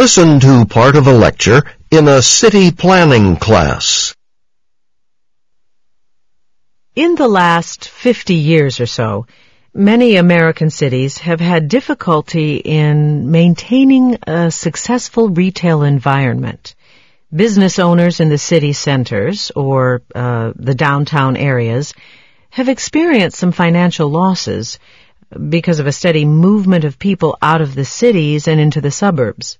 Listen to part of a lecture in a city planning class. In the last 50 years or so, many American cities have had difficulty in maintaining a successful retail environment. Business owners in the city centers or uh, the downtown areas have experienced some financial losses because of a steady movement of people out of the cities and into the suburbs.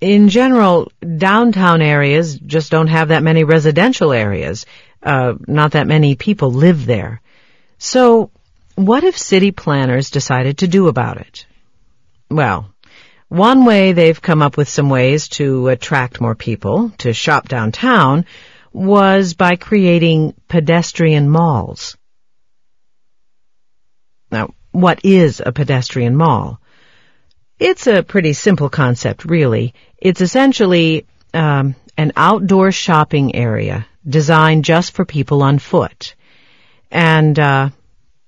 In general, downtown areas just don't have that many residential areas. Uh, not that many people live there. So, what if city planners decided to do about it? Well, one way they've come up with some ways to attract more people to shop downtown was by creating pedestrian malls. Now, what is a pedestrian mall? It's a pretty simple concept, really. It's essentially um, an outdoor shopping area designed just for people on foot. And, uh,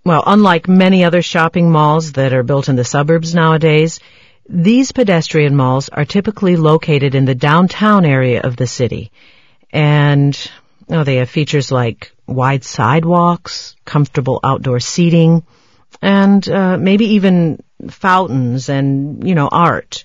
well, unlike many other shopping malls that are built in the suburbs nowadays, these pedestrian malls are typically located in the downtown area of the city. And, oh, they have features like wide sidewalks, comfortable outdoor seating, and uh, maybe even fountains and, you know, art.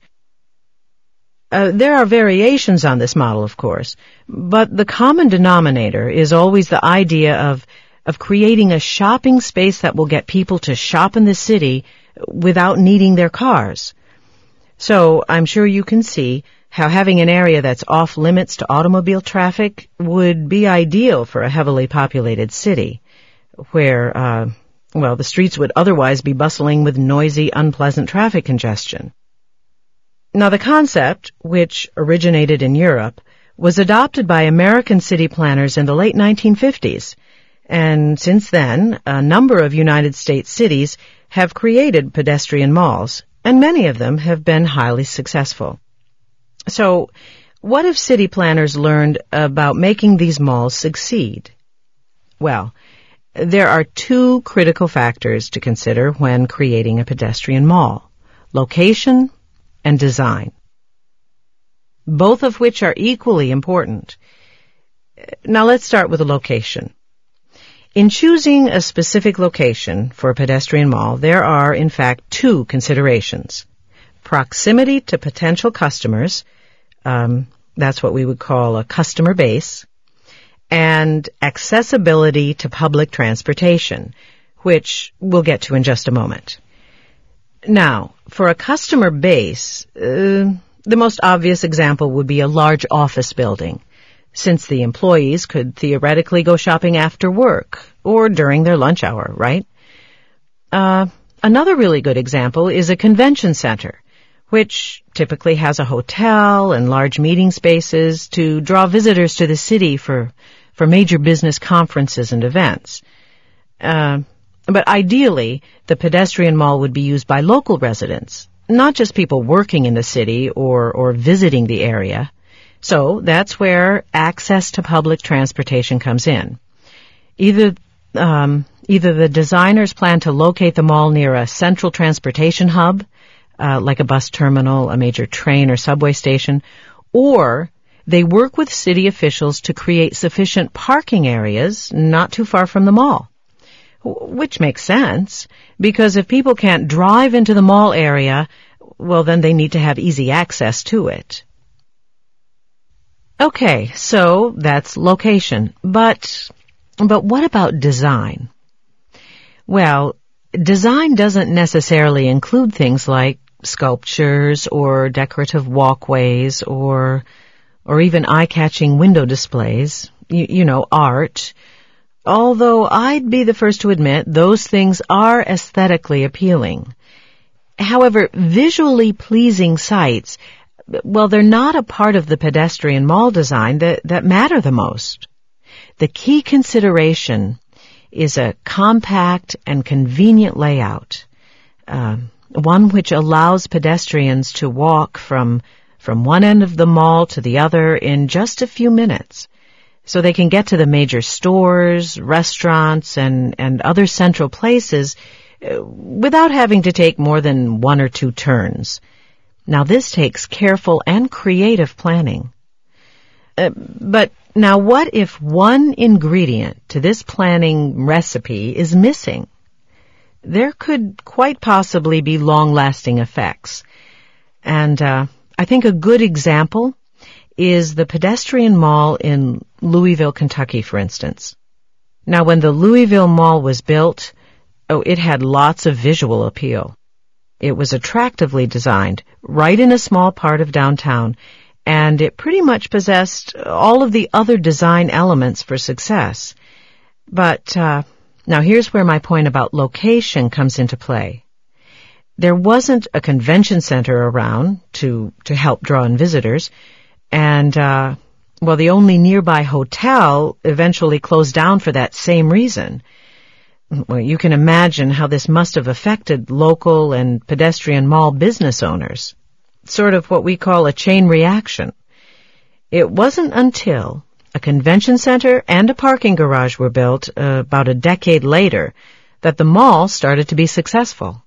Uh, there are variations on this model, of course, but the common denominator is always the idea of of creating a shopping space that will get people to shop in the city without needing their cars. So I'm sure you can see how having an area that's off limits to automobile traffic would be ideal for a heavily populated city, where, uh, well, the streets would otherwise be bustling with noisy, unpleasant traffic congestion. Now the concept, which originated in Europe, was adopted by American city planners in the late 1950s, and since then, a number of United States cities have created pedestrian malls, and many of them have been highly successful. So, what have city planners learned about making these malls succeed? Well, there are two critical factors to consider when creating a pedestrian mall. Location and design. Both of which are equally important. Now let's start with the location. In choosing a specific location for a pedestrian mall, there are, in fact, two considerations. Proximity to potential customers, um, that's what we would call a customer base, and accessibility to public transportation, which we'll get to in just a moment. Now, for a customer base, uh, the most obvious example would be a large office building, since the employees could theoretically go shopping after work or during their lunch hour, right? Uh, another really good example is a convention center, which typically has a hotel and large meeting spaces to draw visitors to the city for, for major business conferences and events. Uh, but ideally, the pedestrian mall would be used by local residents, not just people working in the city or, or visiting the area. So that's where access to public transportation comes in. Either um, either the designers plan to locate the mall near a central transportation hub, uh, like a bus terminal, a major train or subway station, or they work with city officials to create sufficient parking areas not too far from the mall. Which makes sense, because if people can't drive into the mall area, well then they need to have easy access to it. Okay, so that's location. But, but what about design? Well, design doesn't necessarily include things like sculptures or decorative walkways or, or even eye-catching window displays. You, you know, art although I'd be the first to admit those things are aesthetically appealing. However, visually pleasing sights, well, they're not a part of the pedestrian mall design that, that matter the most. The key consideration is a compact and convenient layout, uh, one which allows pedestrians to walk from from one end of the mall to the other in just a few minutes so they can get to the major stores, restaurants, and, and other central places uh, without having to take more than one or two turns. Now this takes careful and creative planning. Uh, but now what if one ingredient to this planning recipe is missing? There could quite possibly be long-lasting effects. And uh, I think a good example is the pedestrian mall in Louisville, Kentucky, for instance. Now, when the Louisville Mall was built, oh, it had lots of visual appeal. It was attractively designed, right in a small part of downtown, and it pretty much possessed all of the other design elements for success. But, uh, now here's where my point about location comes into play. There wasn't a convention center around to, to help draw in visitors, and, uh, well, the only nearby hotel eventually closed down for that same reason. Well, you can imagine how this must have affected local and pedestrian mall business owners. Sort of what we call a chain reaction. It wasn't until a convention center and a parking garage were built uh, about a decade later that the mall started to be successful.